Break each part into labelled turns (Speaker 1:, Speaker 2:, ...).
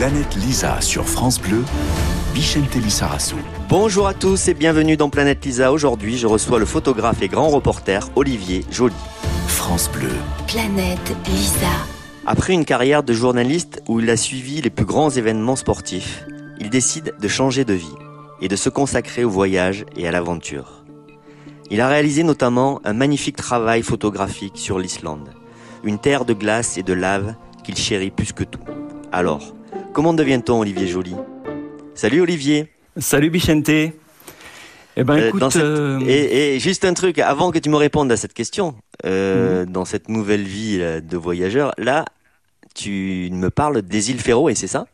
Speaker 1: Planète Lisa sur France Bleu, Bichente Lissarassou.
Speaker 2: Bonjour à tous et bienvenue dans Planète Lisa. Aujourd'hui, je reçois le photographe et grand reporter Olivier Joly.
Speaker 1: France Bleu.
Speaker 3: Planète Lisa.
Speaker 2: Après une carrière de journaliste où il a suivi les plus grands événements sportifs, il décide de changer de vie et de se consacrer au voyage et à l'aventure. Il a réalisé notamment un magnifique travail photographique sur l'Islande, une terre de glace et de lave qu'il chérit plus que tout. Alors, comment devient-on Olivier Joly? Salut Olivier
Speaker 4: Salut Bichente Eh ben
Speaker 2: Euh,
Speaker 4: écoute,
Speaker 2: cette-
Speaker 4: euh,
Speaker 2: et, et juste un truc, avant que tu me répondes à cette question, euh,
Speaker 4: Mhm.
Speaker 2: dans cette nouvelle vie de voyageur, là, tu me parles des îles Féroé, c'est ça?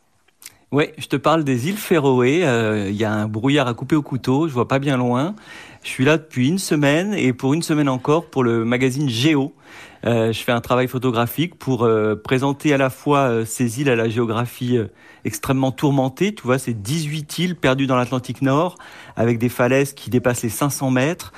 Speaker 4: Ouais, je te parle des îles Féroé. euh, Il y a un brouillard à couper au couteau, je vois pas bien loin. Je suis là depuis une semaine et pour une semaine encore pour le magazine Géo. Euh, je fais un travail photographique pour euh, présenter à la fois euh, ces îles à la géographie extrêmement tourmentée. Tu vois, c'est 18 îles perdues dans l'Atlantique Nord avec des falaises qui dépassent les 500 mètres.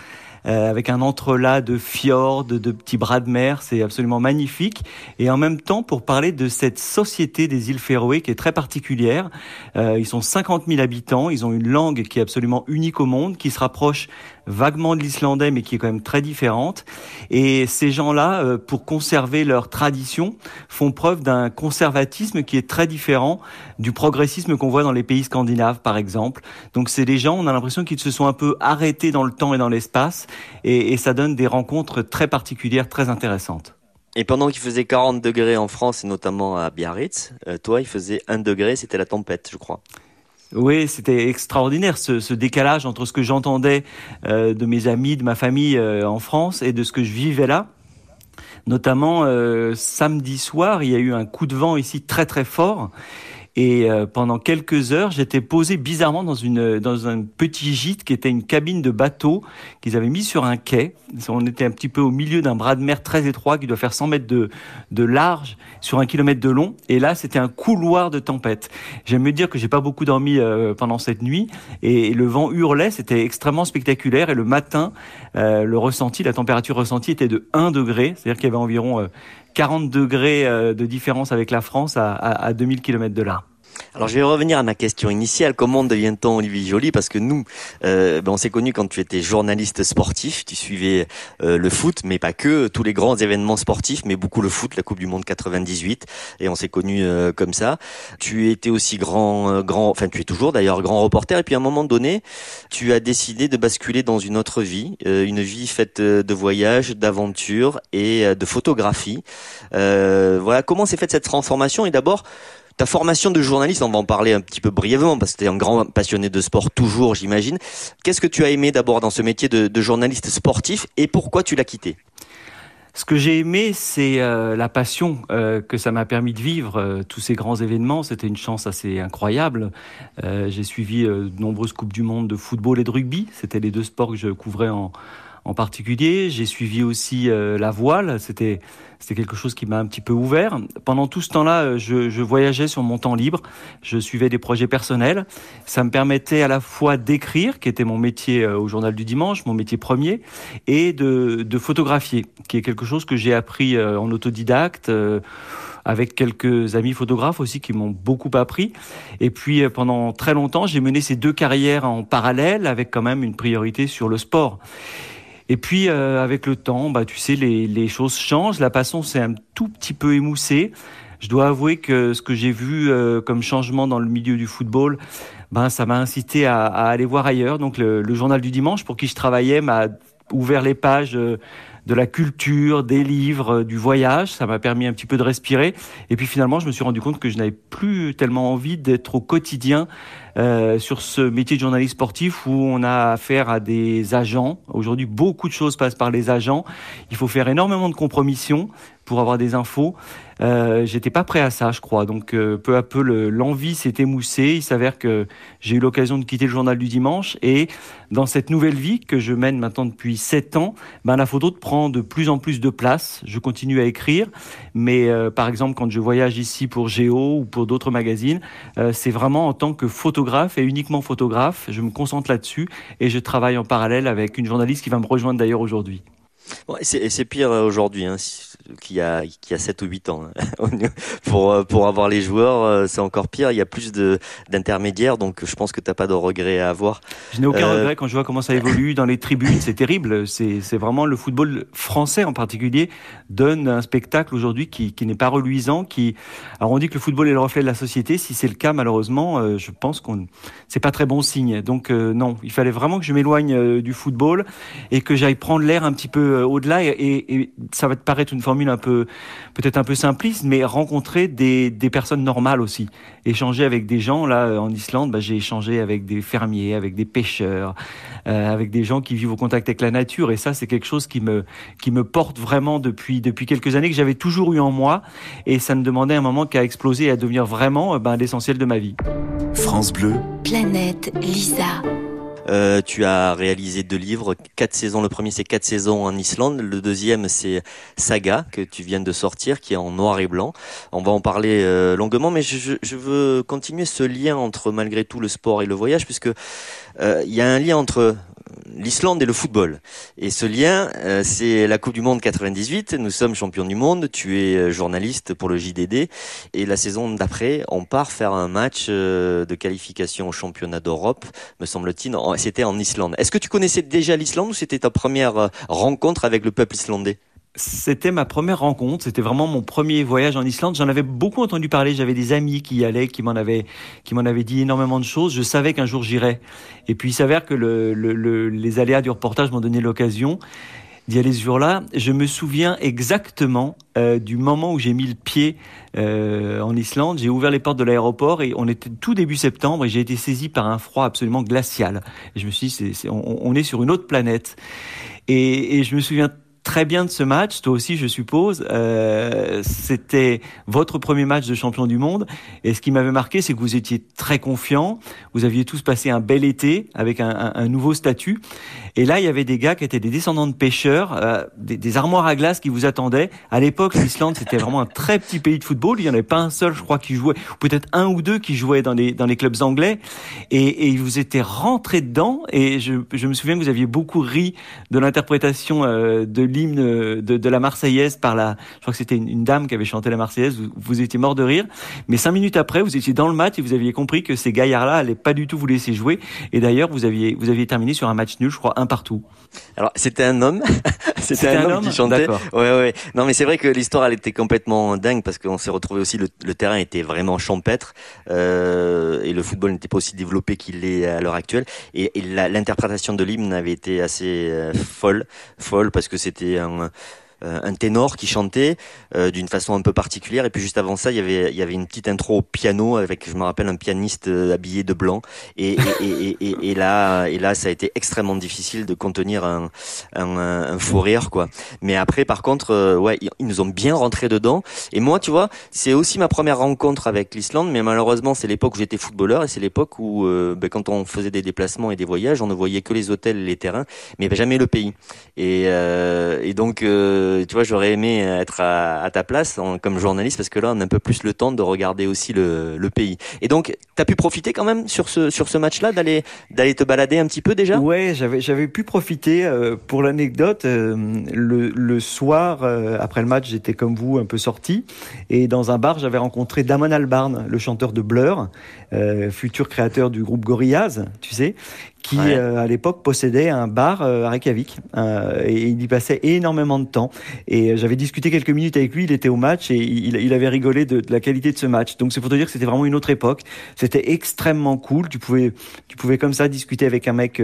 Speaker 4: avec un entrelac de fjords, de petits bras de mer, c'est absolument magnifique. Et en même temps, pour parler de cette société des îles Féroé qui est très particulière, ils sont 50 000 habitants, ils ont une langue qui est absolument unique au monde, qui se rapproche vaguement de l'islandais, mais qui est quand même très différente. Et ces gens-là, euh, pour conserver leur tradition, font preuve d'un conservatisme qui est très différent du progressisme qu'on voit dans les pays scandinaves, par exemple. Donc c'est des gens, on a l'impression qu'ils se sont un peu arrêtés dans le temps et dans l'espace, et, ça donne des rencontres très particulières, très intéressantes.
Speaker 2: Et pendant qu'il faisait 40 degrés en France, et notamment à Biarritz, euh, toi, il faisait 1 degré, c'était la tempête, je crois.
Speaker 4: Oui, c'était extraordinaire ce, décalage entre ce que j'entendais euh, de mes amis, de ma famille euh, en France et de ce que je vivais là. Notamment euh, samedi soir, il y a eu un coup de vent ici très très fort. Et euh, pendant quelques heures, j'étais posé bizarrement dans une dans un petit gîte qui était une cabine de bateau qu'ils avaient mis sur un quai. On était un petit peu au milieu d'un bras de mer très étroit qui doit faire 100 mètres de, de large sur un kilomètre de long. Et là, c'était un couloir de tempête. J'aime me dire que j'ai pas beaucoup dormi euh, pendant cette nuit et le vent hurlait. C'était extrêmement spectaculaire. Et le matin, euh, le ressenti, la température ressentie était de 1 degré. C'est-à-dire qu'il y avait environ 40 degrés euh, de différence avec la France à, à, à 2000 km de là.
Speaker 2: Alors je vais revenir à ma question initiale. Comment devient-on Olivier Joly? Parce que nous, euh, ben, on s'est connus quand tu étais journaliste sportif. Tu suivais euh, le foot, mais pas que, tous les grands événements sportifs, mais beaucoup le foot, la Coupe du Monde 98. Et on s'est connus euh, comme ça. Tu étais aussi grand, euh, grand, enfin tu es toujours d'ailleurs grand reporter. Et puis à un moment donné, tu as décidé de basculer dans une autre vie, euh, une vie faite euh, de voyages, d'aventures et de photographie. Voilà, comment s'est faite cette transformation? Et d'abord, ta formation de journaliste, on va en parler un petit peu brièvement parce que tu es un grand passionné de sport toujours, j'imagine. Qu'est-ce que tu as aimé d'abord dans ce métier de, journaliste sportif et pourquoi tu l'as quitté?
Speaker 4: Ce que j'ai aimé, c'est euh, la passion euh, que ça m'a permis de vivre. euh, tous ces grands événements, c'était une chance assez incroyable. J'ai suivi de nombreuses coupes du monde de football et de rugby. C'était les deux sports que je couvrais en, en particulier. J'ai suivi aussi la voile. C'était c'était quelque chose qui m'a un petit peu ouvert. Pendant tout ce temps-là, euh, je, voyageais sur mon temps libre. Je suivais des projets personnels. Ça me permettait à la fois d'écrire, qui était mon métier euh, au journal du dimanche, mon métier premier, et de, photographier, qui est quelque chose que j'ai appris euh, en autodidacte. avec quelques amis photographes aussi qui m'ont beaucoup appris. Et puis pendant très longtemps, j'ai mené ces deux carrières en parallèle avec quand même une priorité sur le sport. Et puis euh, avec le temps, bah tu sais, les, choses changent. La passion s'est un tout petit peu émoussée. Je dois avouer que ce que j'ai vu euh, comme changement dans le milieu du football, ben ça m'a incité à, aller voir ailleurs. Donc le, journal du dimanche pour qui je travaillais m'a ouvert les pages euh, de la culture, des livres, du voyage. Ça m'a permis un petit peu de respirer. Et puis finalement, je me suis rendu compte que je n'avais plus tellement envie d'être au quotidien euh, sur ce métier de journaliste sportif où on a affaire à des agents. Aujourd'hui, beaucoup de choses passent par les agents. Il faut faire énormément de compromissions pour avoir des infos. Euh, J'étais pas prêt à ça, je crois. Donc euh, peu à peu, le- l'envie s'est émoussée. Il s'avère que j'ai eu l'occasion de quitter le journal du dimanche et dans cette nouvelle vie que je mène maintenant depuis sept ans, ben la photo prend de plus en plus de place. Je continue à écrire, mais par exemple quand je voyage ici pour Géo ou pour d'autres magazines, c'est vraiment en tant que photographe et uniquement photographe. Je me concentre là-dessus et je travaille en parallèle avec une journaliste qui va me rejoindre d'ailleurs aujourd'hui.
Speaker 2: Ouais, c'est pire aujourd'hui. Hein qui a qui a 7 ou 8 ans. Hein. pour euh, pour avoir les joueurs, euh, c'est encore pire. Il y a plus de d'intermédiaires, donc je pense que t'as pas de regrets à avoir.
Speaker 4: Je n'ai aucun euh, regret quand je vois comment ça évolue dans les tribunes. C'est terrible. C'est c'est vraiment le football français en particulier donne un spectacle aujourd'hui qui qui n'est pas reluisant. Qui alors on dit que le football est le reflet de la société. Si c'est le cas, malheureusement, je pense qu'on c'est pas très bon signe. Donc non, il fallait vraiment que je m'éloigne du football et que j'aille prendre l'air un petit peu au-delà. Et, et ça va te paraître une forme un peu, peut-être un peu simpliste, mais rencontrer des, des, personnes normales aussi. Échanger avec des gens, là, en Islande, bah, j'ai échangé avec des fermiers, avec des pêcheurs, euh, avec des gens qui vivent au contact avec la nature. Et ça, c'est quelque chose qui me, qui me porte vraiment depuis, depuis quelques années, que j'avais toujours eu en moi. Et ça ne demandait un moment qu'à exploser et à devenir vraiment ben, l'essentiel de ma vie.
Speaker 1: France Bleu.
Speaker 3: Planète Lisa.
Speaker 2: Euh, tu as réalisé deux livres, quatre saisons. Le premier c'est quatre saisons en Islande, le deuxième c'est Saga que tu viens de sortir, qui est en noir et blanc. On va en parler euh, longuement, mais je, veux continuer ce lien entre malgré tout le sport et le voyage, puisque euh, il y a un lien entre l'Islande et le football. Et ce lien, euh, c'est la Coupe du Monde 98. Nous sommes champions du monde. Tu es euh, journaliste pour le JDD. Et la saison d'après, on part faire un match euh, de qualification au championnat d'Europe, me semble-t-il. C'était en Islande. Est-ce que tu connaissais déjà l'Islande ou c'était ta première rencontre avec le peuple islandais?
Speaker 4: C'était ma première rencontre, c'était vraiment mon premier voyage en Islande. J'en avais beaucoup entendu parler, j'avais des amis qui y allaient, qui m'en avaient, qui m'en avaient dit énormément de choses. Je savais qu'un jour j'irais. Et puis il s'avère que le, le, les aléas du reportage m'ont donné l'occasion d'y aller ce jour-là. Je me souviens exactement euh, du moment où j'ai mis le pied euh, en Islande. J'ai ouvert les portes de l'aéroport et on était tout début septembre et j'ai été saisi par un froid absolument glacial. Je me suis dit, on, est sur une autre planète. Et je me souviens très bien de ce match, toi aussi je suppose. Euh, C'était votre premier match de champion du monde. Et ce qui m'avait marqué, c'est que vous étiez très confiant. Vous aviez tous passé un bel été avec un, nouveau statut. Et là, il y avait des gars qui étaient des descendants de pêcheurs, euh, des, des, armoires à glace qui vous attendaient. À l'époque, l'Islande, c'était vraiment un très petit pays de football. Il n'y en avait pas un seul, je crois, qui jouait, peut-être un ou deux qui jouaient dans les, clubs anglais. Et, et vous étiez rentrés dedans. Et je, je me souviens que vous aviez beaucoup ri de l'interprétation euh, de l'hymne de, de, la Marseillaise par la, je crois que c'était une, une, dame qui avait chanté la Marseillaise, vous, vous, étiez mort de rire, mais cinq minutes après, vous étiez dans le match et vous aviez compris que ces gaillards-là allaient pas du tout vous laisser jouer. Et d'ailleurs, vous aviez, vous aviez terminé sur un match nul, je crois, un partout.
Speaker 2: Alors, c'était un homme, c'était un, un, homme qui chantait. Ouais, ouais. Non, mais c'est vrai que l'histoire, elle était complètement dingue parce qu'on s'est retrouvé aussi, le, le, terrain était vraiment champêtre euh, et le football n'était pas aussi développé qu'il l'est à l'heure actuelle. Et, et l'interprétation de l'hymne avait été assez euh, folle, folle parce que c'était un euh, un ténor qui chantait euh, d'une façon un peu particulière. Et puis juste avant ça, il y avait, il y avait une petite intro au piano avec, je me rappelle, un pianiste euh, habillé de blanc. Et, et, et, et, là, et là, ça a été extrêmement difficile de contenir un, un, un faux rire, quoi. Mais après, par contre, ouais, ils nous ont bien rentré dedans. Et moi, tu vois, c'est aussi ma première rencontre avec l'Islande, mais malheureusement, c'est l'époque où j'étais footballeur et c'est l'époque où, ben, quand on faisait des déplacements et des voyages, on ne voyait que les hôtels, les terrains, mais jamais le pays. Et, et donc, tu vois, j'aurais aimé être à, ta place comme journaliste parce que là, on a un peu plus le temps de regarder aussi le, pays. Et donc, tu as pu profiter quand même sur ce sur ce match-là d'aller d'aller te balader un petit peu déjà?
Speaker 4: Ouais, j'avais j'avais pu profiter. Euh, pour l'anecdote, euh, le, soir euh, après le match, j'étais comme vous un peu sorti et dans un bar, j'avais rencontré Damon Albarn, le chanteur de Blur, futur créateur du groupe Gorillaz, tu sais, qui euh, à l'époque possédait un bar euh, à Reykjavik. Euh, et il y passait énormément de temps. Et j'avais discuté quelques minutes avec lui. Il était au match et il, il avait rigolé de, de, la qualité de ce match. Donc c'est pour te dire que c'était vraiment une autre époque. C'était extrêmement cool. Tu pouvais tu pouvais comme ça discuter avec un mec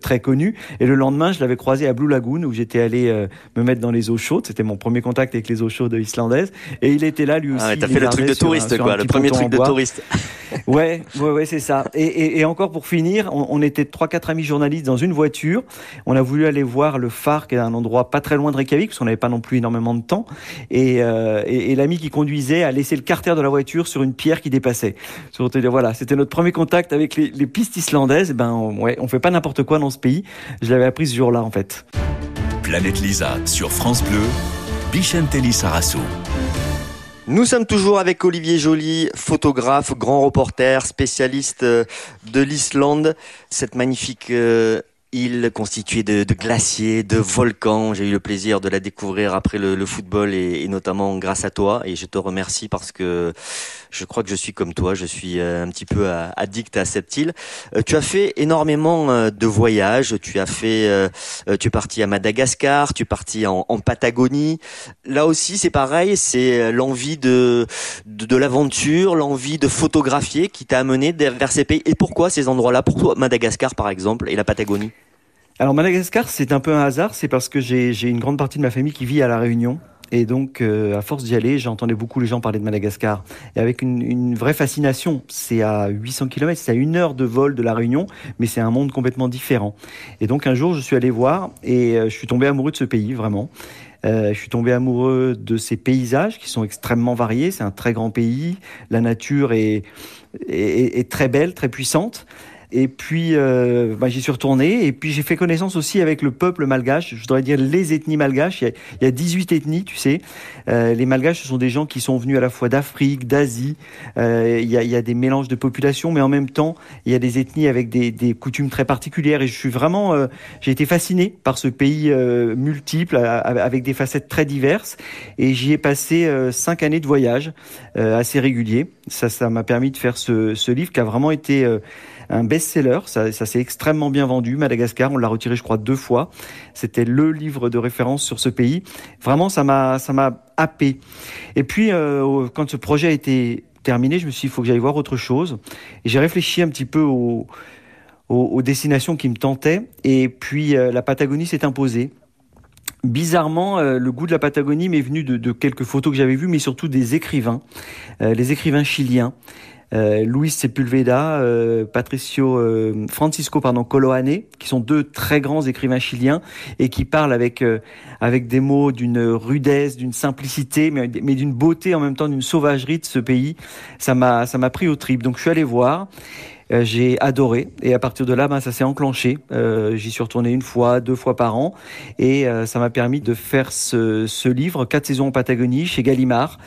Speaker 4: très connu. Et le lendemain je l'avais croisé à Blue Lagoon où j'étais allé me mettre dans les eaux chaudes. C'était mon premier contact avec les eaux chaudes islandaises. Et il était là lui ah aussi.
Speaker 2: ah, t'as fait le truc de touriste quoi le premier truc de touriste.
Speaker 4: Ouais ouais ouais c'est ça. Et, et, et, encore pour finir on, on était trois quatre amis journalistes dans une voiture. On a voulu aller voir le phare, qui est un endroit pas très loin de Reykjavik, parce qu'on n'avait pas non plus énormément de temps. Et, euh, l'ami qui conduisait a laissé le carter de la voiture sur une pierre qui dépassait. Voilà, c'était notre premier contact avec les, pistes islandaises. Ben, on, ouais, on fait pas n'importe quoi dans ce pays. Je l'avais appris ce jour-là, en fait.
Speaker 1: Planète Lisa sur France Bleu, Bichentelli Sarasso.
Speaker 2: Nous sommes toujours avec Olivier Joly, photographe, grand reporter, spécialiste euh, de l'Islande, cette magnifique euh, île constituée de, de glaciers, de volcans. J'ai eu le plaisir de la découvrir après le, le football et, et, notamment grâce à toi. Et je te remercie parce que je crois que je suis comme toi, je suis euh, un petit peu euh, addict à cette île. Euh, tu as fait énormément de voyages. Tu as fait, tu es parti à Madagascar, tu es parti en, en Patagonie. Là aussi, c'est pareil, c'est l'envie de, de, de l'aventure, l'envie de photographier qui t'a amené vers ces pays. Et pourquoi ces endroits-là? Pourquoi Madagascar, par exemple, et la Patagonie?
Speaker 4: Alors Madagascar, c'est un peu un hasard, c'est parce que j'ai une grande partie de ma famille qui vit à La Réunion. Et donc, euh, à force d'y aller, j'entendais beaucoup les gens parler de Madagascar. Et avec une, vraie fascination. C'est à 800 km, c'est à une heure de vol de La Réunion, mais c'est un monde complètement différent. Et donc, un jour, je suis allé voir et euh, je suis tombé amoureux de ce pays, vraiment. Euh, je suis tombé amoureux de ces paysages qui sont extrêmement variés. C'est un très grand pays. La nature est très belle, très puissante. Et puis, euh, bah, j'y suis retourné. Et puis, j'ai fait connaissance aussi avec le peuple malgache. Je voudrais dire les ethnies malgaches. Il y a, il y a 18 ethnies, tu sais. Euh, les malgaches, ce sont des gens qui sont venus à la fois d'Afrique, d'Asie. Euh, il, y a, il y a des mélanges de populations, mais en même temps, il y a des ethnies avec des, des coutumes très particulières. Et je suis vraiment, euh, j'ai été fasciné par ce pays euh, multiple, avec des facettes très diverses. Et j'y ai passé euh, cinq années de voyage assez réguliers. Ça, ça m'a permis de faire ce, ce livre qui a vraiment été un best-seller. Ça, s'est extrêmement bien vendu. Madagascar, on l'a retiré, je crois, deux fois. C'était le livre de référence sur ce pays. Vraiment, ça m'a, ça m'a happé. Et puis, euh, quand ce projet a été terminé, je me suis dit, il faut que j'aille voir autre chose. J'ai réfléchi un petit peu aux, destinations qui me tentaient. Et puis, euh, la Patagonie s'est imposée. Bizarrement, euh, le goût de la Patagonie m'est venu de, quelques photos que j'avais vues, mais surtout des écrivains, les écrivains chiliens Luis Sepulveda, euh, Patricio euh, Francisco pardon Coloane, qui sont deux très grands écrivains chiliens et qui parlent avec euh, avec des mots d'une rudesse, d'une simplicité, mais, mais d'une beauté en même temps, d'une sauvagerie de ce pays. Ça m'a pris au trip. Donc je suis allé voir. Euh, j'ai adoré et à partir de là, ben, ça s'est enclenché. Euh, J'y suis retourné une fois, deux fois par an et euh, ça m'a permis de faire ce, ce livre, quatre saisons en Patagonie chez Gallimard,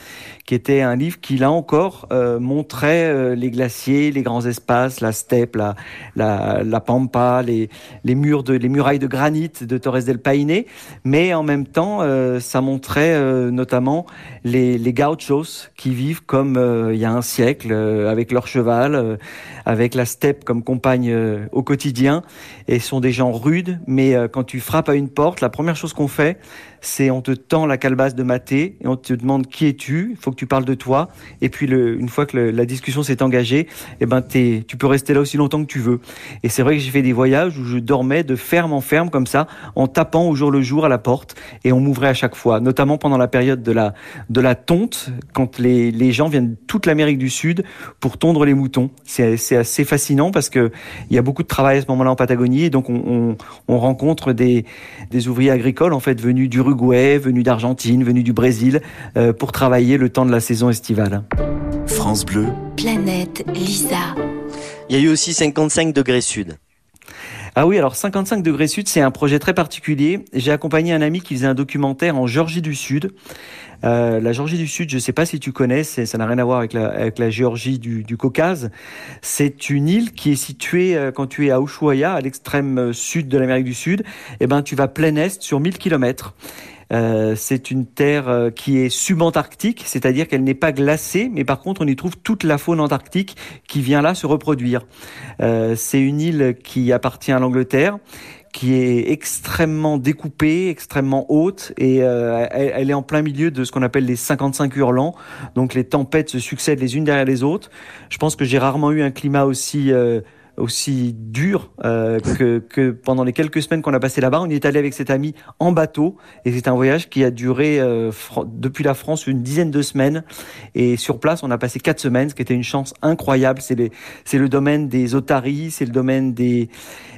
Speaker 4: qui était un livre qui là encore euh, montrait euh, les glaciers, les grands espaces, la steppe, la, la, pampa, les, les murs de les murailles de granit de Torres del Paine, mais en même temps euh, ça montrait notamment les, les gauchos qui vivent comme il y a un siècle avec leur cheval, avec la steppe comme compagne au quotidien. Et sont des gens rudes, mais quand tu frappes à une porte, la première chose qu'on fait c'est on te tend la calebasse de maté et on te demande qui es-tu, il faut que tu parles de toi. Et puis le, une fois que la discussion s'est engagée, eh ben es, tu peux rester là aussi longtemps que tu veux. Et c'est vrai que j'ai fait des voyages où je dormais de ferme en ferme comme ça, en tapant au jour le jour à la porte et on m'ouvrait à chaque fois, notamment pendant la période de la, de la tonte, quand les, les gens viennent de toute l'Amérique du Sud pour tondre les moutons. C'est assez fascinant parce que il y a beaucoup de travail à ce moment-là en Patagonie et donc on, on, on rencontre des, des ouvriers agricoles en fait venus du Uruguay, venus d'Argentine, venus du Brésil, euh, pour travailler le temps de la saison estivale.
Speaker 1: France Bleu.
Speaker 3: Planète Lisa.
Speaker 2: Il y a eu aussi 55 degrés sud.
Speaker 4: Ah oui, alors 55 degrés sud, c'est un projet très particulier. J'ai accompagné un ami qui faisait un documentaire en Géorgie du Sud. Euh, la Géorgie du Sud, je ne sais pas si tu connais, ça n'a rien à voir avec la, Géorgie du, Caucase. C'est une île qui est située euh, quand tu es à Ushuaia, à l'extrême euh, sud de l'Amérique du Sud. Eh ben, tu vas plein est sur 1000 kilomètres. Euh, c'est une terre qui est subantarctique, c'est-à-dire qu'elle n'est pas glacée, mais par contre on y trouve toute la faune antarctique qui vient là se reproduire. C'est une île qui appartient à l'Angleterre qui est extrêmement découpée, extrêmement haute, et euh, elle, elle, est en plein milieu de ce qu'on appelle les 55 hurlants. Donc les tempêtes se succèdent les unes derrière les autres. Je pense que j'ai rarement eu un climat aussi euh, aussi dur euh, que, que, pendant les quelques semaines qu'on a passé là-bas. On est allé avec cet ami en bateau et c'est un voyage qui a duré euh, depuis la France une dizaine de semaines. Et sur place, on a passé quatre semaines, ce qui était une chance incroyable. C'est le domaine des otaries, c'est le domaine des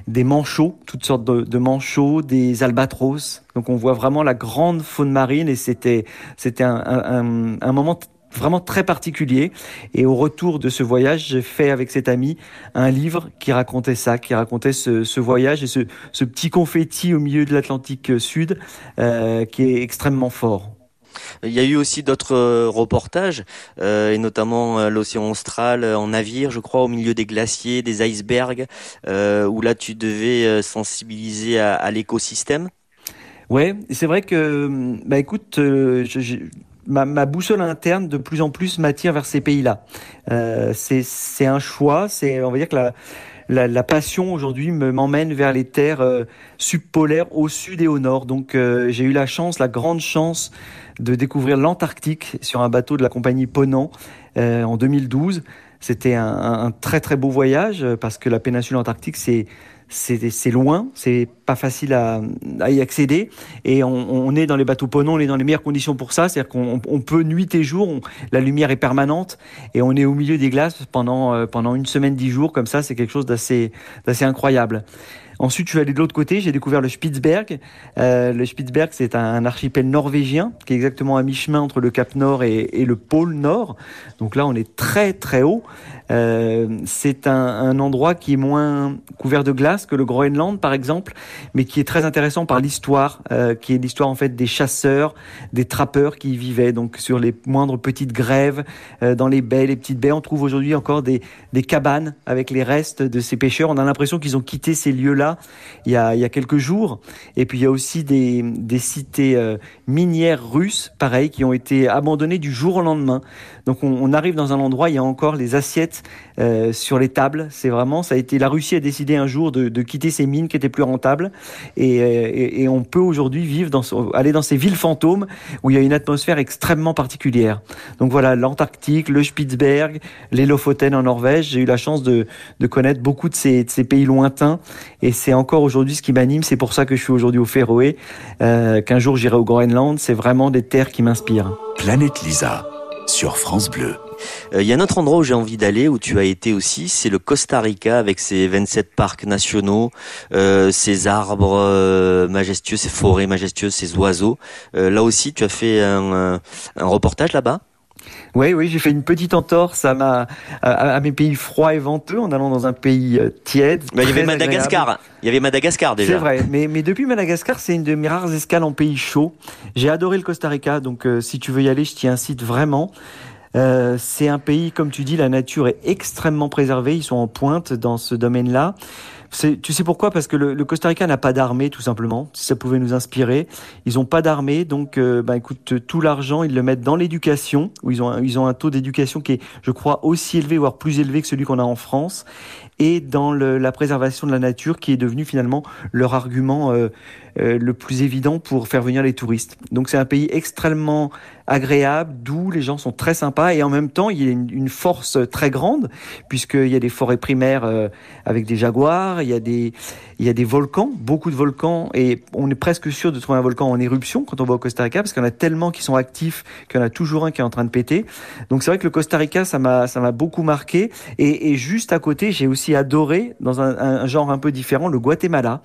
Speaker 4: des manchots, toutes sortes de, de manchots, des albatros. Donc on voit vraiment la grande faune marine et c'était c'était un, un, un moment vraiment très particulier. Et au retour de ce voyage, j'ai fait avec cet ami un livre qui racontait ça, qui racontait ce, ce voyage et ce, ce, petit confetti au milieu de l'Atlantique Sud, euh, qui est extrêmement fort.
Speaker 2: Il y a eu aussi d'autres reportages, et notamment l'océan austral en navire, je crois, au milieu des glaciers, des icebergs, où là tu devais sensibiliser à, à l'écosystème.
Speaker 4: Ouais, c'est vrai que, bah écoute, je, ma, ma, boussole interne de plus en plus m'attire vers ces pays-là. Euh, c'est un choix, c'est on va dire que la, la, la passion aujourd'hui m'emmène vers les terres euh, subpolaires au sud et au nord. Donc euh, j'ai eu la chance, la grande chance de découvrir l'Antarctique sur un bateau de la compagnie Ponant euh, en 2012. C'était un, un, très très beau voyage parce que la péninsule antarctique c'est c'est loin, c'est pas facile à, y accéder, et on, est dans les bateaux ponons, on est dans les meilleures conditions pour ça, c'est-à-dire qu'on on peut nuit et jour, la lumière est permanente, et on est au milieu des glaces pendant euh, pendant une semaine, dix jours, comme ça, c'est quelque chose d'assez incroyable. Ensuite, je suis allé de l'autre côté, j'ai découvert le Spitzberg. Euh, le Spitzberg, c'est un, archipel norvégien qui est exactement à mi-chemin entre le Cap Nord et, le pôle Nord. Donc là, on est très très haut. Euh, c'est un, endroit qui est moins couvert de glace que le Groenland, par exemple, mais qui est très intéressant par l'histoire, euh, qui est l'histoire en fait des chasseurs, des trappeurs qui y vivaient. Donc sur les moindres petites grèves, dans les baies, les petites baies, on trouve aujourd'hui encore des cabanes avec les restes de ces pêcheurs. On a l'impression qu'ils ont quitté ces lieux-là il y a, quelques jours. Et puis il y a aussi des, cités euh, minières russes, pareil, qui ont été abandonnées du jour au lendemain. Donc on, arrive dans un endroit, il y a encore les assiettes euh, sur les tables. C'est vraiment, ça a été la Russie a décidé un jour de, quitter ses mines qui étaient plus rentables. Et, euh, on peut aujourd'hui vivre dans, aller dans ces villes fantômes où il y a une atmosphère extrêmement particulière. Donc voilà, l'Antarctique, le Spitzberg, les Lofoten en Norvège. J'ai eu la chance de, de connaître beaucoup de ces, de ces pays lointains et c'est encore aujourd'hui ce qui m'anime. C'est pour ça que je suis aujourd'hui au Féroé, euh, qu'un jour j'irai au Groenland. C'est vraiment des terres qui m'inspirent.
Speaker 1: Planète Lisa sur France Bleu.
Speaker 2: Il euh, y a un autre endroit où j'ai envie d'aller, où tu as été aussi, c'est le Costa Rica avec ses 27 parcs nationaux, euh, ses arbres euh, majestueux, ses forêts majestueuses, ses oiseaux. Euh, là aussi, tu as fait un, un reportage là-bas?
Speaker 4: Oui, oui, j'ai fait une petite entorse à, ma, à, mes pays froids et venteux en allant dans un pays euh, tiède.
Speaker 2: Il y avait Madagascar. Agréable. Il y avait Madagascar déjà.
Speaker 4: C'est vrai, mais, mais depuis Madagascar, c'est une de mes rares escales en pays chaud. J'ai adoré le Costa Rica, donc euh, si tu veux y aller, je t'y incite vraiment. Euh, c'est un pays, comme tu dis, la nature est extrêmement préservée. Ils sont en pointe dans ce domaine-là. Tu sais pourquoi? Parce que le, Costa Rica n'a pas d'armée, tout simplement. Si ça pouvait nous inspirer, ils n'ont pas d'armée, donc euh, bah, écoute, tout l'argent ils le mettent dans l'éducation, ils ont ils ont un taux d'éducation qui est, je crois, aussi élevé, voire plus élevé que celui qu'on a en France, et dans le, la préservation de la nature, qui est devenu finalement leur argument euh, euh, le plus évident pour faire venir les touristes. Donc c'est un pays extrêmement agréable, doux, les gens sont très sympas et en même temps il y a une, une force très grande puisqu'il y a des forêts primaires euh, avec des jaguars, il y a des il y a des volcans, beaucoup de volcans et on est presque sûr de trouver un volcan en éruption quand on va au Costa Rica parce qu'il y en a tellement qui sont actifs qu'il y en a toujours un qui est en train de péter. Donc c'est vrai que le Costa Rica ça m'a ça m'a beaucoup marqué et, juste à côté j'ai aussi adoré dans un, un, genre un peu différent le Guatemala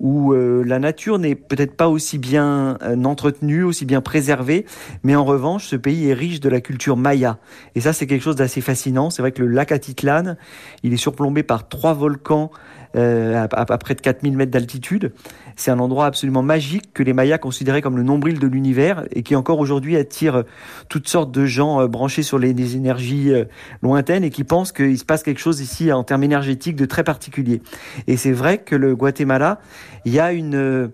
Speaker 4: où euh, la nature n'est peut-être pas aussi bien euh, entretenue, aussi bien préservée, mais en revanche, ce pays est riche de la culture maya. Et ça, c'est quelque chose d'assez fascinant. C'est vrai que le lac Atitlan, il est surplombé par trois volcans euh, à, près de 4000 mètres d'altitude. C'est un endroit absolument magique que les Mayas considéraient comme le nombril de l'univers et qui encore aujourd'hui attire toutes sortes de gens euh, branchés sur les, énergies euh, lointaines et qui pensent qu'il se passe quelque chose ici en termes énergétiques de très particulier. Et c'est vrai que le Guatemala, il y a une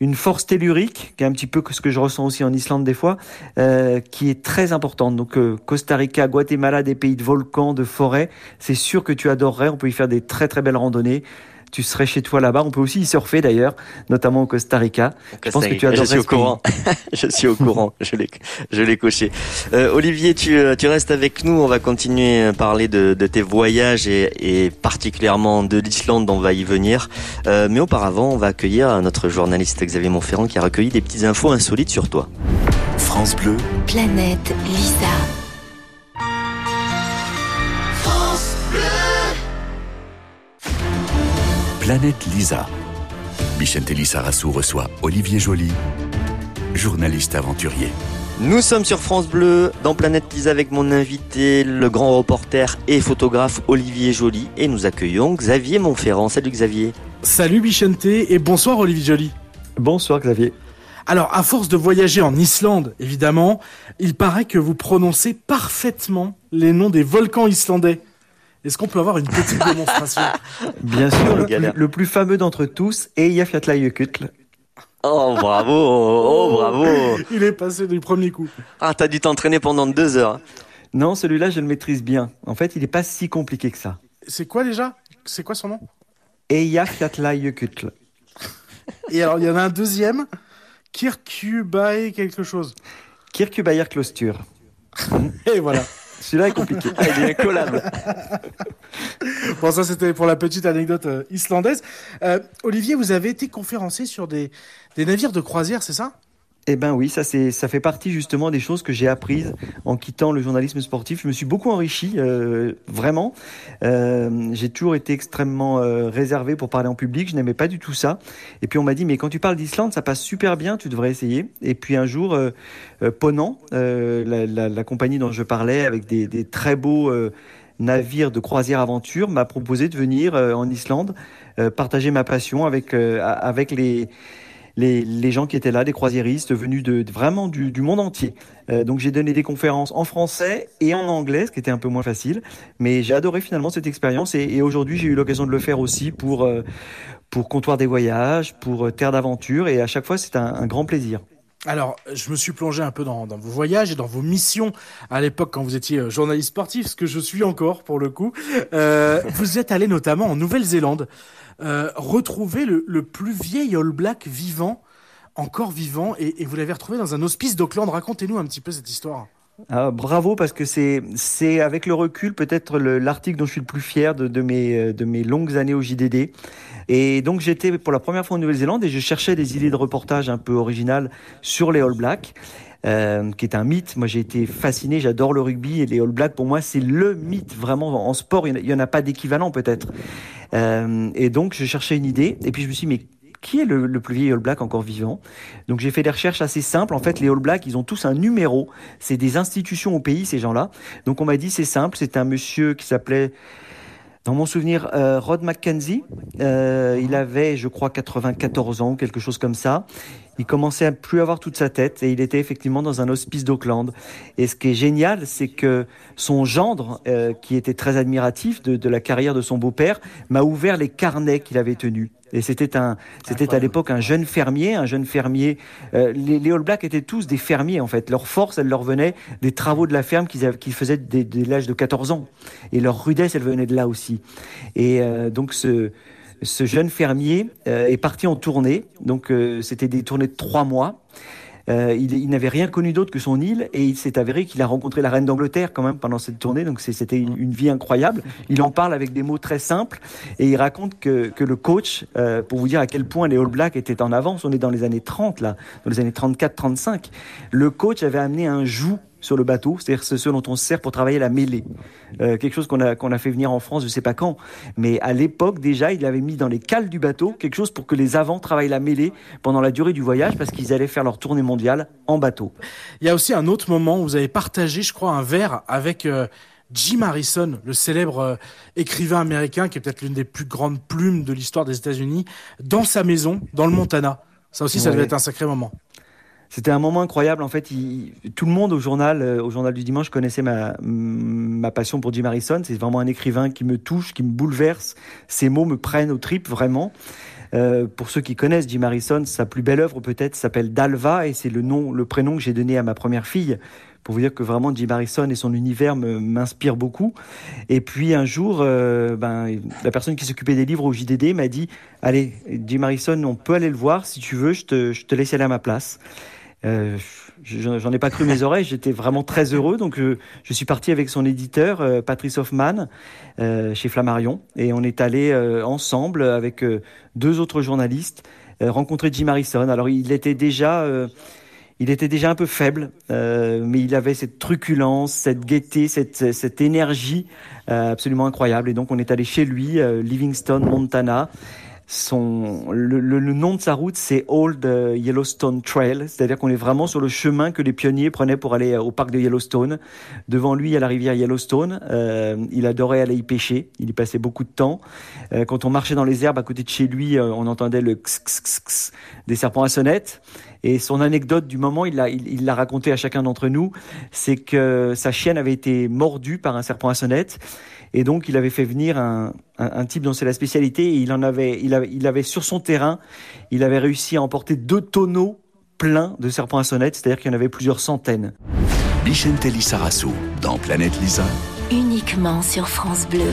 Speaker 4: une force tellurique, qui est un petit peu ce que je ressens aussi en Islande des fois, euh, qui est très importante. Donc euh, Costa Rica, Guatemala, des pays de volcans, de forêts, c'est sûr que tu adorerais. On peut y faire des très très belles randonnées tu serais chez toi là-bas. On peut aussi y surfer d'ailleurs, notamment au Costa Rica.
Speaker 2: Costa je pense que tu adorerais. Je suis au courant. je suis au courant. Je l'ai, je l'ai coché. Euh, Olivier, tu, euh, tu restes avec nous. On va continuer à parler de, de tes voyages et, et, particulièrement de l'Islande. On va y venir. Euh, mais auparavant, on va accueillir notre journaliste Xavier Montferrand qui a recueilli des petites infos insolites sur toi.
Speaker 1: France Bleu.
Speaker 3: Planète Lisa.
Speaker 1: Planète Lisa. Bichente Lissarassou reçoit Olivier Joly, journaliste aventurier.
Speaker 2: Nous sommes sur France Bleu, dans Planète Lisa avec mon invité, le grand reporter et photographe Olivier Joly. Et nous accueillons Xavier Montferrand. Salut Xavier.
Speaker 5: Salut Bichente et bonsoir Olivier Joly.
Speaker 4: Bonsoir Xavier.
Speaker 5: Alors, à force de voyager en Islande, évidemment, il paraît que vous prononcez parfaitement les noms des volcans islandais. Est-ce qu'on peut avoir une petite démonstration?
Speaker 4: Bien sûr, le plus, le plus fameux d'entre tous, Eyjafjallajökull.
Speaker 2: Oh bravo, oh bravo.
Speaker 5: Il est passé du premier coup.
Speaker 2: Ah, t'as dû t'entraîner pendant deux heures.
Speaker 4: Non, celui-là, je le maîtrise bien. En fait, il n'est pas si compliqué que ça.
Speaker 5: C'est quoi déjà? C'est quoi son nom?
Speaker 4: Eyjafjallajökull.
Speaker 5: Et alors, il y en a un deuxième, Kirkjubæ quelque chose.
Speaker 4: Kirkjubæjarklaustur.
Speaker 5: Et voilà.
Speaker 4: Celui-là est compliqué.
Speaker 2: Ah, il est incollable.
Speaker 5: Bon, ça c'était pour la petite anecdote euh, islandaise. Euh, Olivier, vous avez été conférencier sur des, des navires de croisière, c'est ça?
Speaker 4: Eh ben oui, ça c'est ça fait partie justement des choses que j'ai apprises en quittant le journalisme sportif. Je me suis beaucoup enrichi, euh, vraiment. Euh, j'ai toujours été extrêmement euh, réservé pour parler en public. Je n'aimais pas du tout ça. Et puis on m'a dit mais quand tu parles d'Islande, ça passe super bien. Tu devrais essayer. Et puis un jour, euh, euh, Ponant, euh, la, la- la compagnie dont je parlais, avec des, des très beaux navires de croisière aventure, m'a proposé de venir euh, en Islande euh, partager ma passion avec euh, avec les les, gens qui étaient là, des croisiéristes venus de, vraiment du, monde entier. Euh, donc j'ai donné des conférences en français et en anglais, ce qui était un peu moins facile. Mais j'ai adoré finalement cette expérience et, aujourd'hui j'ai eu l'occasion de le faire aussi pour, euh, pour Comptoir des Voyages, pour euh, Terre d'Aventure et à chaque fois c'est un, grand plaisir.
Speaker 5: Alors, je me suis plongé un peu dans, vos voyages et dans vos missions à l'époque quand vous étiez journaliste sportif, ce que je suis encore pour le coup. Vous êtes allé notamment en Nouvelle-Zélande euh, retrouver le, plus vieil All Black vivant, encore vivant, et, vous l'avez retrouvé dans un hospice d'Auckland. Racontez-nous un petit peu cette histoire.
Speaker 4: Ah, bravo parce que c'est avec le recul peut-être le- l'article dont je suis le plus fier de, de mes euh, de mes longues années au JDD. Et donc j'étais pour la première fois en Nouvelle-Zélande et je cherchais des idées de reportage un peu originales sur les All Blacks. Euh, qui est un mythe. Moi, j'ai été fasciné. J'adore le rugby et les All Blacks. Pour moi, c'est le mythe vraiment en sport. Il n'y en a pas d'équivalent peut-être. Euh, et donc, je cherchais une idée. Et puis, je me suis dit, mais qui est le, plus vieil All Black encore vivant? Donc, j'ai fait des recherches assez simples. En fait, les All Blacks, ils ont tous un numéro. C'est des institutions au pays, ces gens-là. Donc, on m'a dit, c'est simple. C'est un monsieur qui s'appelait dans mon souvenir, euh, Rod McKenzie, il avait, je crois, 94 ans, quelque chose comme ça. Il commençait à plus avoir toute sa tête et il était effectivement dans un hospice d'Auckland. Et ce qui est génial, c'est que son gendre, euh, qui était très admiratif de, de la carrière de son beau-père, m'a ouvert les carnets qu'il avait tenus. Et c'était un, c'était à l'époque un jeune fermier, un jeune fermier. euh, les, les All Blacks étaient tous des fermiers en fait. Leur force, elle leur venait des travaux de la ferme qu'ils faisaient dès, dès l'âge de 14 ans. Et leur rudesse, elle venait de là aussi. Et euh, donc ce, ce jeune fermier euh, est parti en tournée. Donc euh, c'était des tournées de trois mois. Euh, il, n'avait rien connu d'autre que son île et il s'est avéré qu'il a rencontré la reine d'Angleterre quand même pendant cette tournée. Donc c'était une, vie incroyable. Il en parle avec des mots très simples et il raconte que, que le coach, pour vous dire à quel point les All Blacks étaient en avance, on est dans les années 30 là, dans les années 34-35, le coach avait amené un joug sur le bateau, c'est-à-dire ce ce dont on se sert pour travailler la mêlée. Euh, quelque chose qu'on a, qu'on a fait venir en France, je sais pas quand. Mais à l'époque, déjà, il avait mis dans les cales du bateau quelque chose pour que les avants travaillent la mêlée pendant la durée du voyage parce qu'ils allaient faire leur tournée mondiale en bateau.
Speaker 5: Il y a aussi un autre moment où vous avez partagé, je crois, un verre avec euh, Jim Harrison, le célèbre euh, écrivain américain qui est peut-être l'une des plus grandes plumes de l'histoire des États-Unis, dans sa maison, dans le Montana. Ça aussi, ça
Speaker 4: Ouais.
Speaker 5: devait être un sacré moment.
Speaker 4: C'était un moment incroyable. En fait, tout le monde au journal, euh, au journal du dimanche, connaissait ma, passion pour Jim Harrison. C'est vraiment un écrivain qui me touche, qui me bouleverse. Ses mots me prennent aux tripes, vraiment. Euh, pour ceux qui connaissent Jim Harrison, sa plus belle œuvre peut-être s'appelle Dalva et c'est le nom, le prénom que j'ai donné à ma première fille. Pour vous dire que vraiment Jim Harrison et son univers m'inspirent beaucoup. Et puis un jour, euh, ben, la personne qui s'occupait des livres au JDD m'a dit Allez, Jim Harrison, on peut aller le voir si tu veux, je te laisse aller à ma place. Euh, je- J'en ai pas cru mes oreilles, j'étais vraiment très heureux. Donc euh, je suis parti avec son éditeur, euh, Patrice Hoffman, euh, chez Flammarion. Et on est allé euh, ensemble avec deux autres journalistes rencontrer Jim Harrison. Alors il était déjà... il était déjà un peu faible, mais il avait cette truculence, cette gaieté, cette, cette énergie absolument incroyable. Et donc on est allé chez lui, Livingston, Montana. Son, le, le, nom de sa route, c'est Old euh, Yellowstone Trail, c'est-à-dire qu'on est vraiment sur le chemin que les pionniers prenaient pour aller euh, au parc de Yellowstone. Devant lui, il y a la rivière Yellowstone. Euh, il adorait aller y pêcher. Il y passait beaucoup de temps. Euh, quand on marchait dans les herbes à côté de chez lui, on entendait le x, des serpents à sonnette. Et son anecdote du moment, il l'a il, l'a raconté à chacun d'entre nous, c'est que sa chienne avait été mordue par un serpent à sonnette et donc, il avait fait venir un, un, un type dont c'est la spécialité. Et il en avait, il avait, il avait sur son terrain, il avait réussi à emporter deux tonneaux pleins de serpents à sonnette, c'est-à-dire qu'il y en avait plusieurs centaines.
Speaker 1: Bichentelli Sarasso dans Planète Lisa.
Speaker 3: Uniquement sur France Bleu.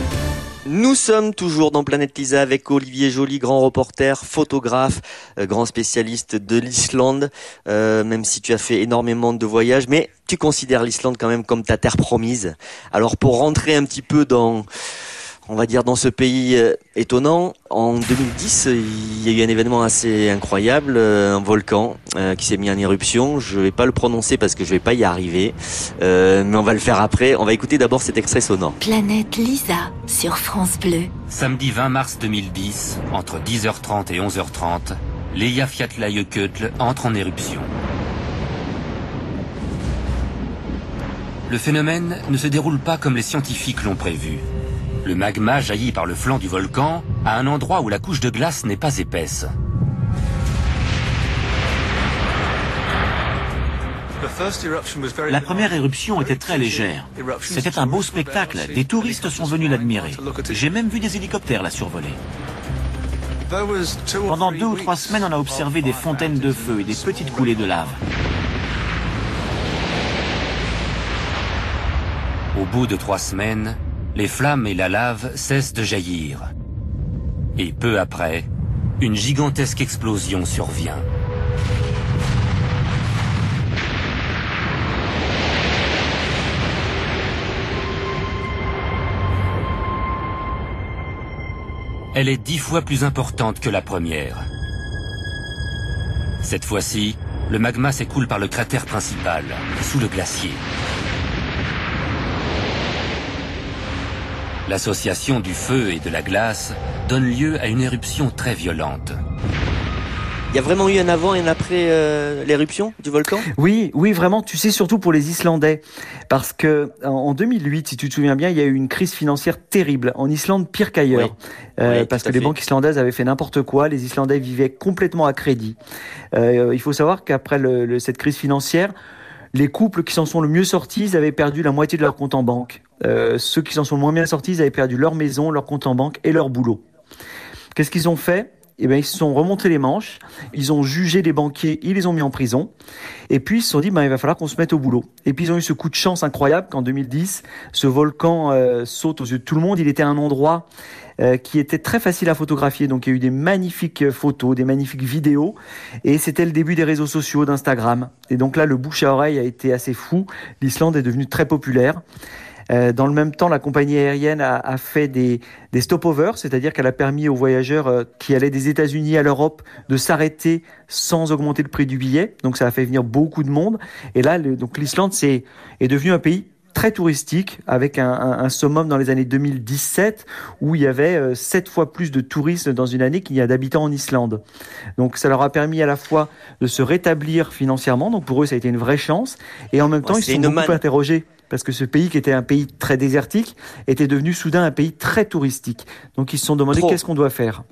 Speaker 2: Nous sommes toujours dans Planète Lisa avec Olivier Joly, grand reporter, photographe, euh, grand spécialiste de l'Islande, euh, même si tu as fait énormément de voyages, mais tu considères l'Islande quand même comme ta terre promise. Alors pour rentrer un petit peu dans on va dire dans ce pays euh, étonnant. En 2010, il y a eu un événement assez incroyable, euh, un volcan euh, qui s'est mis en éruption. Je vais pas le prononcer parce que je vais pas y arriver, euh, mais on va le faire après. On va écouter d'abord cet extrait sonore.
Speaker 3: Planète Lisa sur France Bleu.
Speaker 6: Samedi 20 mars 2010, entre 10h30 et 11h30, l'Eyjafjallajökull entre en éruption. Le phénomène ne se déroule pas comme les scientifiques l'ont prévu. Le magma jaillit par le flanc du volcan à un endroit où la couche de glace n'est pas épaisse.
Speaker 7: La première éruption était très légère. C'était un beau spectacle. Des touristes sont venus l'admirer. J'ai même vu des hélicoptères la survoler. Pendant deux ou trois semaines, on a observé des fontaines de feu et des petites coulées de lave.
Speaker 6: Au bout de trois semaines, les flammes et la lave cessent de jaillir. Et peu après, une gigantesque explosion survient. Elle est dix fois plus importante que la première. Cette fois-ci, le magma s'écoule par le cratère principal, sous le glacier. L'association du feu et de la glace donne lieu à une éruption très violente.
Speaker 2: Il y a vraiment eu un avant et un après euh, l'éruption du volcan?
Speaker 4: Oui, oui, vraiment. Tu sais, surtout pour les Islandais. Parce que en 2008, si tu te souviens bien, il y a eu une crise financière terrible. En Islande, pire qu'ailleurs.
Speaker 2: Oui.
Speaker 4: Euh,
Speaker 2: Oui,
Speaker 4: parce que les
Speaker 2: fait.
Speaker 4: banques islandaises avaient fait n'importe quoi. Les Islandais vivaient complètement à crédit. Euh, il faut savoir qu'après le- le- cette crise financière, les couples qui s'en sont le mieux sortis, ils avaient perdu la moitié de leur compte en banque. Euh, ceux qui s'en sont moins bien sortis, ils avaient perdu leur maison, leur compte en banque et leur boulot. Qu'est-ce qu'ils ont fait? Eh bien, ils se sont remontés les manches, ils ont jugé les banquiers, ils les ont mis en prison, et puis ils se sont dit, ben, il va falloir qu'on se mette au boulot. Et puis ils ont eu ce coup de chance incroyable qu'en 2010, ce volcan euh, saute aux yeux de tout le monde. Il était un endroit euh, qui était très facile à photographier, donc il y a eu des magnifiques photos, des magnifiques vidéos, et c'était le début des réseaux sociaux, d'Instagram. Et donc là, le bouche à oreille a été assez fou. L'Islande est devenue très populaire. Euh, dans le même temps, la compagnie aérienne a, a fait des, des stopovers, c'est-à-dire qu'elle a permis aux voyageurs euh, qui allaient des États-Unis à l'Europe de s'arrêter sans augmenter le prix du billet. Donc ça a fait venir beaucoup de monde. Et là, le- donc l'Islande c'est est devenu un pays très touristique avec un, un, un summum dans les années 2017 où il y avait euh, sept fois plus de touristes dans une année qu'il y a d'habitants en Islande. Donc ça leur a permis à la fois de se rétablir financièrement, donc pour eux ça a été une vraie chance, et en même temps
Speaker 2: Ouais,
Speaker 4: ils se sont beaucoup interrogés parce que ce pays qui était un pays très désertique était devenu soudain un pays très touristique. Donc ils se sont demandé qu'est-ce qu'on doit faire.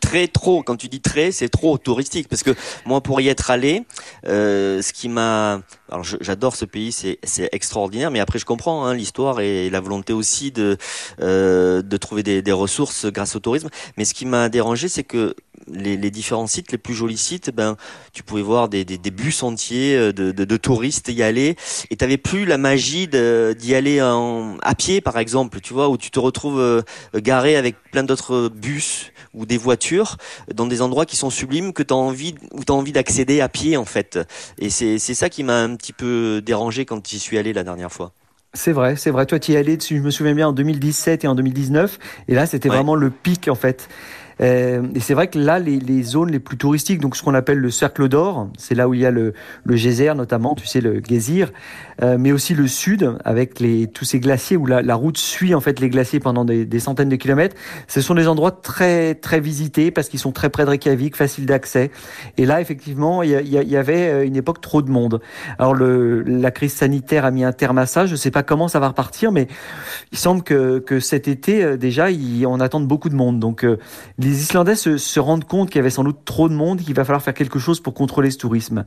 Speaker 2: très trop. Quand tu dis très, c'est trop touristique. Parce que moi, pour y être allé, euh, ce qui m'a, alors j'adore ce pays, c'est extraordinaire. Mais après, je comprends hein, l'histoire et la volonté aussi de euh, de trouver des, ressources grâce au tourisme. Mais ce qui m'a dérangé, c'est que les, différents sites, les plus jolis sites, ben tu pouvais voir des, bus entiers euh, de, touristes y aller, et t'avais plus la magie d'y aller à pied, par exemple. Tu vois, où tu te retrouves euh, garé avec plein d'autres bus ou des voitures dans des endroits qui sont sublimes que tu as envie envie d'accéder à pied en fait. Et c'est c'est ça qui m'a petit peu dérangé quand j'y suis allé la dernière fois.
Speaker 4: C'est vrai, c'est vrai. Toi, tu y es allé, dessus, je me souviens bien, en 2017 et en 2019. Et là, c'était
Speaker 2: Ouais.
Speaker 4: vraiment le pic, en fait. Euh, et c'est vrai que là, les, zones les plus touristiques, donc ce qu'on appelle le cercle d'or, c'est là où il y a le, le geyser notamment, tu sais, le geyser, euh, mais aussi le sud avec tous ces glaciers où la, route suit en fait les glaciers pendant des, centaines de kilomètres. Ce sont des endroits très très visités parce qu'ils sont très près de Reykjavik, faciles d'accès. Et là, effectivement, il y, avait euh, une époque trop de monde. Alors la crise sanitaire a mis un terme à ça. Je ne sais pas comment ça va repartir, mais il semble que, cet été déjà, on attend beaucoup de monde. Les Islandais se, rendent compte qu'il y avait sans doute trop de monde, qu'il va falloir faire quelque chose pour contrôler ce tourisme.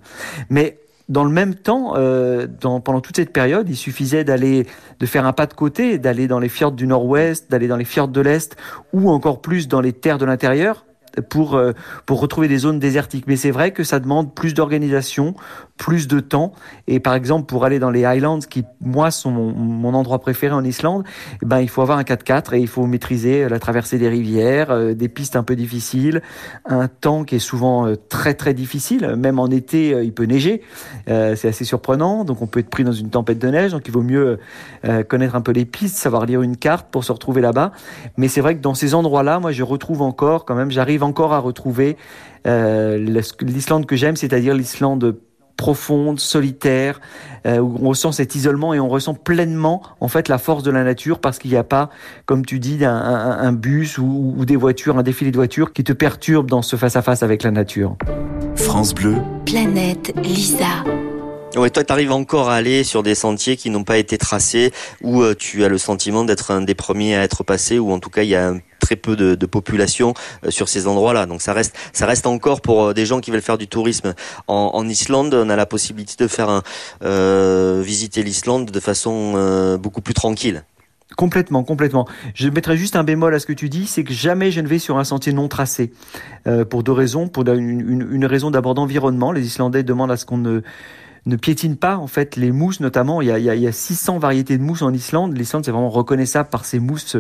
Speaker 4: Mais dans le même temps, euh, pendant toute cette période, il suffisait d'aller, de faire un pas de côté, d'aller dans les fjords du nord-ouest, d'aller dans les fjords de l'est, ou encore plus dans les terres de l'intérieur, pour euh, pour retrouver des zones désertiques. Mais c'est vrai que ça demande plus d'organisation, plus de temps. Et par exemple, pour aller dans les Highlands, qui moi sont mon, endroit préféré en Islande, eh ben il faut avoir un 4x4 et il faut maîtriser la traversée des rivières, euh, des pistes un peu difficiles, un temps qui est souvent euh, très très difficile. Même en été, euh, il peut neiger, c'est assez surprenant. Donc on peut être pris dans une tempête de neige. Donc il vaut mieux connaître un peu les pistes, savoir lire une carte pour se retrouver là-bas. Mais c'est vrai que dans ces endroits-là, moi je retrouve encore, quand même, j'arrive encore à retrouver l'Islande que j'aime, c'est-à-dire l'Islande profonde, solitaire, euh, où on ressent cet isolement et on ressent pleinement en fait la force de la nature parce qu'il n'y a pas, comme tu dis, un, un, bus ou, ou, des voitures, un défilé de voitures qui te perturbe dans ce face-à-face avec la nature.
Speaker 1: France Bleu.
Speaker 3: Planète Lisa.
Speaker 2: Ouais, toi, tu arrives encore à aller sur des sentiers qui n'ont pas été tracés, où euh, tu as le sentiment d'être un des premiers à être passé, ou en tout cas, il y a très peu de, population euh, sur ces endroits-là. Donc ça reste, ça reste encore pour euh, des gens qui veulent faire du tourisme en, Islande. On a la possibilité de faire visiter l'Islande de façon beaucoup plus tranquille.
Speaker 4: Complètement, complètement. Je mettrais juste un bémol à ce que tu dis, c'est que jamais je ne vais sur un sentier non tracé. Pour deux raisons. Pour une raison d'abord d'environnement. Les Islandais demandent à ce qu'on ne ne piétine pas en fait les mousses notamment. Il y a, il y a, 600 variétés de mousses en Islande. L'Islande c'est vraiment reconnaissable par ces mousses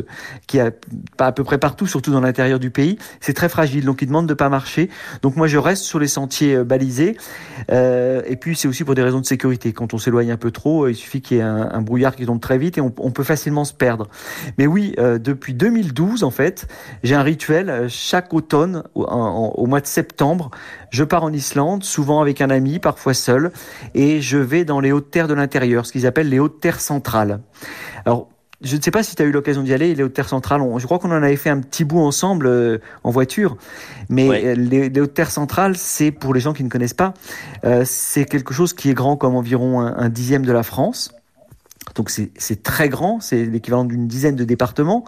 Speaker 4: qui a à peu près partout, surtout dans l'intérieur du pays. C'est très fragile, donc ils demandent de pas marcher. Donc moi je reste sur les sentiers euh, balisés. Euh, et puis c'est aussi pour des raisons de sécurité. Quand on s'éloigne un peu trop, il suffit qu'il y ait un, brouillard qui tombe très vite et on, peut facilement se perdre. Mais oui, euh, depuis 2012 en fait, j'ai un rituel chaque automne au mois de septembre. Je pars en Islande, souvent avec un ami, parfois seul et je vais dans les hautes terres de l'intérieur, ce qu'ils appellent les hautes terres centrales. Alors, je ne sais pas si tu as eu l'occasion d'y aller, les hautes terres centrales, je crois qu'on en avait fait un petit bout ensemble euh, en voiture, mais euh, les, hautes terres centrales, c'est pour les gens qui ne connaissent pas, euh, c'est quelque chose qui est grand comme environ un dixième de la France. Donc c'est très grand, c'est l'équivalent d'une dizaine de départements.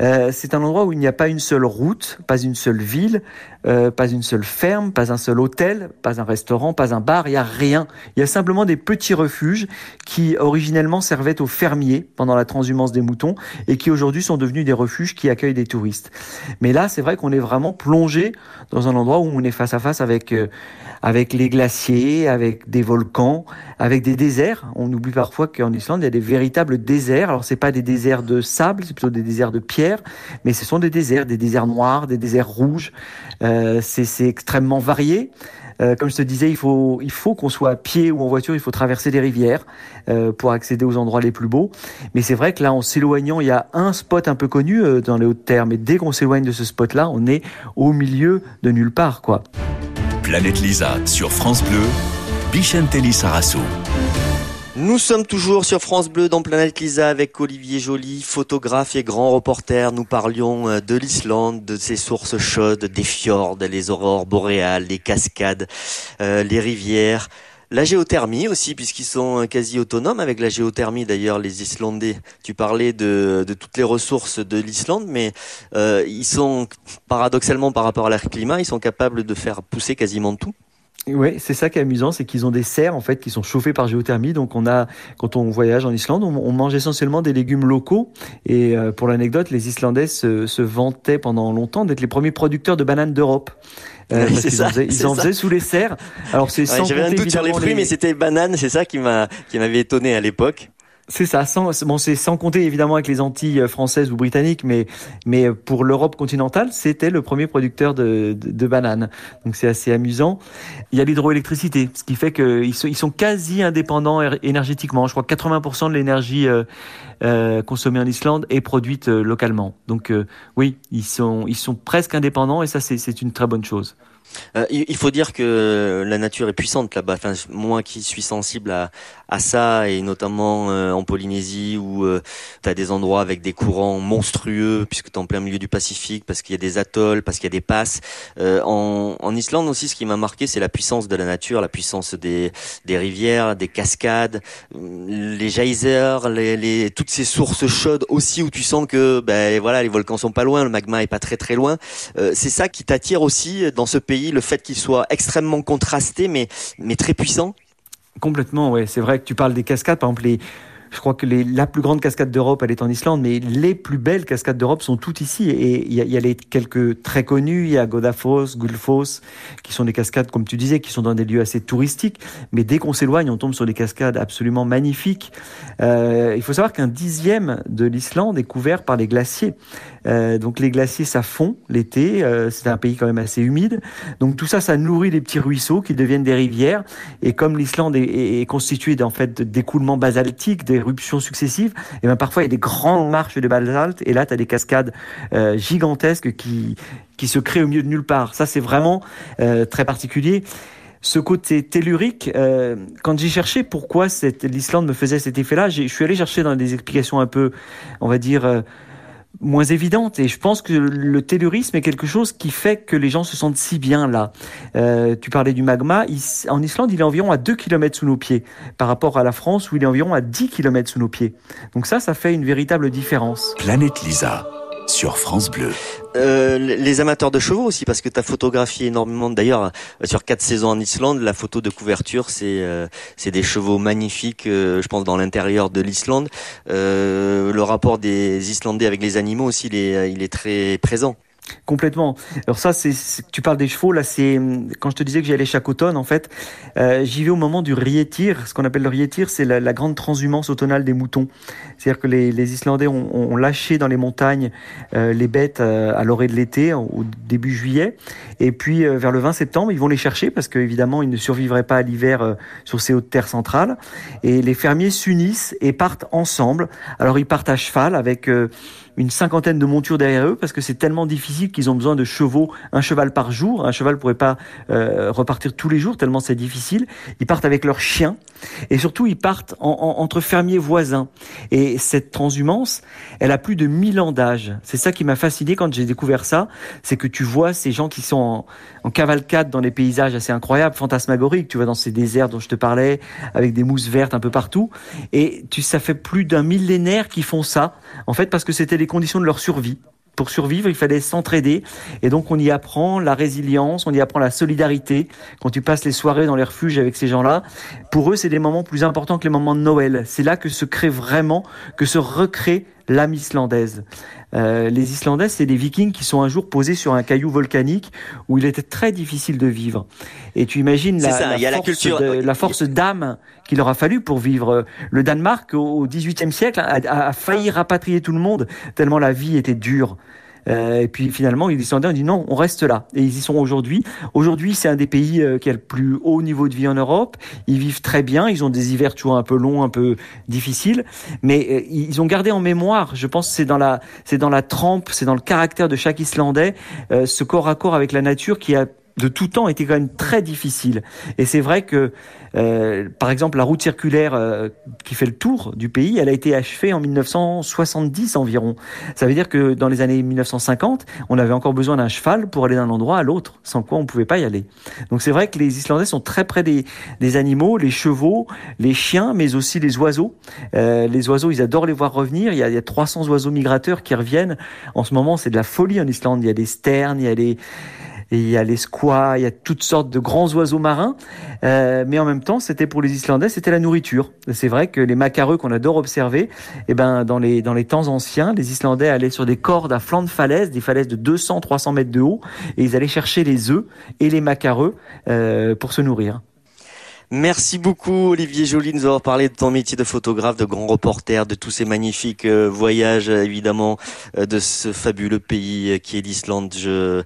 Speaker 4: Euh, c'est un endroit où il n'y a pas une seule route, pas une seule ville, euh, pas une seule ferme, pas un seul hôtel, pas un restaurant, pas un bar, il n'y a rien. Il y a simplement des petits refuges qui originellement servaient aux fermiers pendant la transhumance des moutons et qui aujourd'hui sont devenus des refuges qui accueillent des touristes. Mais là, c'est vrai qu'on est vraiment plongé dans un endroit où on est face à face avec, euh, avec les glaciers, avec des volcans, avec des déserts. On oublie parfois qu'en Islande, il y a des véritables déserts. Alors, c'est pas des déserts de sable, c'est plutôt des déserts de pierre, mais ce sont des déserts, des déserts noirs, des déserts rouges. Euh, c'est extrêmement varié. Euh, comme je te disais, il faut, il faut qu'on soit à pied ou en voiture, il faut traverser des rivières euh, pour accéder aux endroits les plus beaux. Mais c'est vrai que là, en s'éloignant, il y a un spot un peu connu dans les hautes terres, mais dès qu'on s'éloigne de ce spot-là, on est au milieu de nulle part, quoi.
Speaker 1: Planète Lisa sur France Bleu, Bichentelli Sarasso.
Speaker 2: Nous sommes toujours sur France Bleu dans Planète Lisa avec Olivier Joly, photographe et grand reporter. Nous parlions euh, de l'Islande, de ses sources chaudes, des fjords, les aurores boréales, les cascades, euh, les rivières. La géothermie aussi, puisqu'ils sont euh, quasi autonomes avec la géothermie. D'ailleurs, les Islandais, tu parlais de, toutes les ressources de l'Islande, mais ils sont paradoxalement par rapport à l'air climat, ils sont capables de faire pousser quasiment tout.
Speaker 4: Oui, c'est ça qui est amusant, c'est qu'ils ont des serres en fait qui sont chauffées par géothermie. Donc on a, quand on voyage en Islande, on, mange essentiellement des légumes locaux. Et euh, pour l'anecdote, les Islandais se, se vantaient pendant longtemps d'être les premiers producteurs de bananes d'Europe.
Speaker 2: Euh, parce ça,
Speaker 4: ils en faisaient, sous les serres.
Speaker 2: Alors c'est J'avais un doute sur les fruits, mais c'était bananes, c'est ça qui m'a qui m'avait étonné à l'époque.
Speaker 4: C'est ça, sans, bon, c'est sans compter évidemment avec les Antilles euh, françaises ou britanniques, mais, mais pour l'Europe continentale, c'était le premier producteur de, de, bananes. Donc c'est assez amusant. Il y a l'hydroélectricité, ce qui fait qu'ils sont, ils sont quasi indépendants énergétiquement. Je crois que 80% de l'énergie euh, euh, consommée en Islande est produite euh, localement. Donc euh, oui, ils sont, ils sont presque indépendants et ça c'est une très bonne chose.
Speaker 2: Euh, il faut dire que la nature est puissante là-bas. Enfin, moi qui suis sensible à, à ça, et notamment euh, en Polynésie où euh, tu as des endroits avec des courants monstrueux, puisque tu es en plein milieu du Pacifique, parce qu'il y a des atolls, parce qu'il y a des passes. en, en Islande aussi, ce qui m'a marqué, c'est la puissance de la nature, la puissance des, des rivières, des cascades, les geysers, les, les, toutes ces sources chaudes aussi où tu sens que ben, voilà, les volcans sont pas loin, le magma est pas très très loin. c'est ça qui t'attire aussi dans ce pays le fait qu'il soit extrêmement contrasté, mais, mais très puissant
Speaker 4: Complètement, ouais. C'est vrai que tu parles des cascades, par exemple, les, je crois que la plus grande cascade d'Europe, elle est en Islande, mais les plus belles cascades d'Europe sont toutes ici. Et il y, a les quelques très connues, il y a Godafoss, Gullfoss, qui sont des cascades, comme tu disais, qui sont dans des lieux assez touristiques. Mais dès qu'on s'éloigne, on tombe sur des cascades absolument magnifiques. Euh, il faut savoir qu'un dixième de l'Islande est couvert par les glaciers. Euh, donc les glaciers, ça fond l'été. Euh, c'est un pays quand même assez humide. Donc tout ça, ça nourrit les petits ruisseaux qui deviennent des rivières. Et comme l'Islande est, constituée en fait d'écoulements basaltiques, d'éruptions successives, et eh ben parfois il y a des grandes marches de basalte. Et là, tu as des cascades euh, gigantesques qui qui se créent au milieu de nulle part. Ça, c'est vraiment euh, très particulier ce côté tellurique, euh, quand j'ai cherché pourquoi l'Islande me faisait cet effet-là, je suis allé chercher dans des explications un peu, on va dire, moins évidente. Et je pense que le tellurisme est quelque chose qui fait que les gens se sentent si bien là. Euh, tu parlais du magma. en Islande, il est environ à 2 km sous nos pieds par rapport à la France où il est environ à 10 km sous nos pieds. Donc ça, ça fait une véritable différence.
Speaker 1: Planète Lisa sur France Bleu.
Speaker 2: Euh, les amateurs de chevaux aussi, parce que tu as photographié énormément. D'ailleurs, euh, sur quatre saisons en Islande, la photo de couverture, c'est euh, des chevaux magnifiques, je pense, dans l'intérieur de l'Islande. le rapport des Islandais avec les animaux aussi, il est, il est très présent.
Speaker 4: Complètement. Alors ça, c'est tu parles des chevaux. Là, c'est quand je te disais que j'y allais chaque automne. En fait, euh, j'y vais au moment du rietir. Ce qu'on appelle le rietir, c'est la, la, grande transhumance automnale des moutons. C'est-à-dire que les, les Islandais ont, ont, lâché dans les montagnes euh, les bêtes euh, à l'orée de l'été, au début juillet, et puis euh, vers le 20 septembre, ils vont les chercher parce qu'évidemment, ils ne survivraient pas à l'hiver euh, sur ces hautes terres centrales. Et les fermiers s'unissent et partent ensemble. Alors ils partent à cheval avec une cinquantaine de montures derrière eux parce que c'est tellement difficile qu'ils ont besoin de chevaux, un cheval par jour. Un cheval pourrait pas euh, repartir tous les jours tellement c'est difficile. Ils partent avec leurs chiens et surtout ils partent entre fermiers voisins. Et cette transhumance, elle a plus de 1000 ans d'âge. C'est ça qui m'a fasciné quand j'ai découvert ça, c'est que tu vois ces gens qui sont en, cavalcade dans des paysages assez incroyables, fantasmagoriques. Tu vois dans ces déserts dont je te parlais, avec des mousses vertes un peu partout. Et tu, ça fait plus d'un millénaire qu'ils font ça. En fait, parce que c'était les conditions de leur survie. Pour survivre, il fallait s'entraider. Et donc, on y apprend la résilience, on y apprend la solidarité. Quand tu passes les soirées dans les refuges avec ces gens-là, pour eux, c'est des moments plus importants que les moments de Noël. C'est là que se crée vraiment, que se recrée l'âme islandaise. Euh, les Islandais, c'est des Vikings qui sont un jour posés sur un caillou volcanique où il était très difficile de vivre. Et tu imagines la, la, force, la, force d'âme qu'il leur a fallu pour vivre. Le Danemark, au XVIIIe siècle, a, a, failli rapatrier tout le monde tellement la vie était dure. Euh, et puis finalement, les Islandais ont dit non, on reste là. Et ils y sont aujourd'hui. Aujourd'hui, c'est un des pays euh, qui a le plus haut niveau de vie en Europe. Ils vivent très bien. Ils ont des hivers toujours un peu longs, un peu difficiles, mais euh, ils ont gardé en mémoire. Je pense c'est dans la, c'est dans la trempe, c'est dans le caractère de chaque Islandais, ce corps à corps avec la nature qui a de tout temps était quand même très difficile. Et c'est vrai que, euh, par exemple, la route circulaire euh, qui fait le tour du pays, elle a été achevée en 1970 environ. Ça veut dire que dans les années 1950, on avait encore besoin d'un cheval pour aller d'un endroit à l'autre, sans quoi on pouvait pas y aller. Donc c'est vrai que les Islandais sont très près des, des animaux, les chevaux, les chiens, mais aussi les oiseaux. Euh, les oiseaux, ils adorent les voir revenir. Il y, a, il y a 300 oiseaux migrateurs qui reviennent. En ce moment, c'est de la folie en Islande. Il y a des sternes, il y a des il y a les squats, il y a toutes sortes de grands oiseaux marins. Euh, mais en même temps, c'était pour les Islandais, c'était la nourriture. C'est vrai que les macareux qu'on adore observer, eh ben, dans les, dans les temps anciens, les Islandais allaient sur des cordes à flanc de falaise, des falaises de 200, 300 mètres de haut, et ils allaient chercher les œufs et les macareux euh, pour se nourrir.
Speaker 2: Merci beaucoup Olivier Joly de nous avoir parlé de ton métier de photographe, de grand reporter, de tous ces magnifiques euh, voyages évidemment, euh, de ce fabuleux pays euh, qui est l'Islande. Je,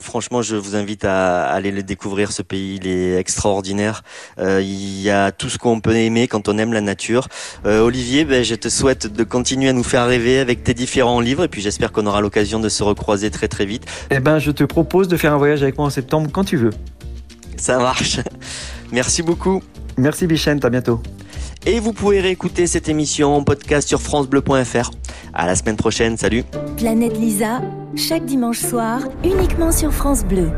Speaker 2: franchement, je vous invite à aller le découvrir. Ce pays, il est extraordinaire. il y a tout ce qu'on peut aimer quand on aime la nature. Olivier, ben, je te souhaite de continuer à nous faire rêver avec tes différents livres et puis j'espère qu'on aura l'occasion de se recroiser très très vite.
Speaker 8: Eh ben, je te propose de faire un voyage avec moi en septembre quand tu veux.
Speaker 2: Ça marche. Merci beaucoup.
Speaker 8: Merci Bichente, à bientôt.
Speaker 2: Et vous pouvez réécouter cette émission en podcast sur francebleu.fr. À la semaine prochaine, salut.
Speaker 3: Planète Lisa, chaque dimanche soir, uniquement sur France Bleu.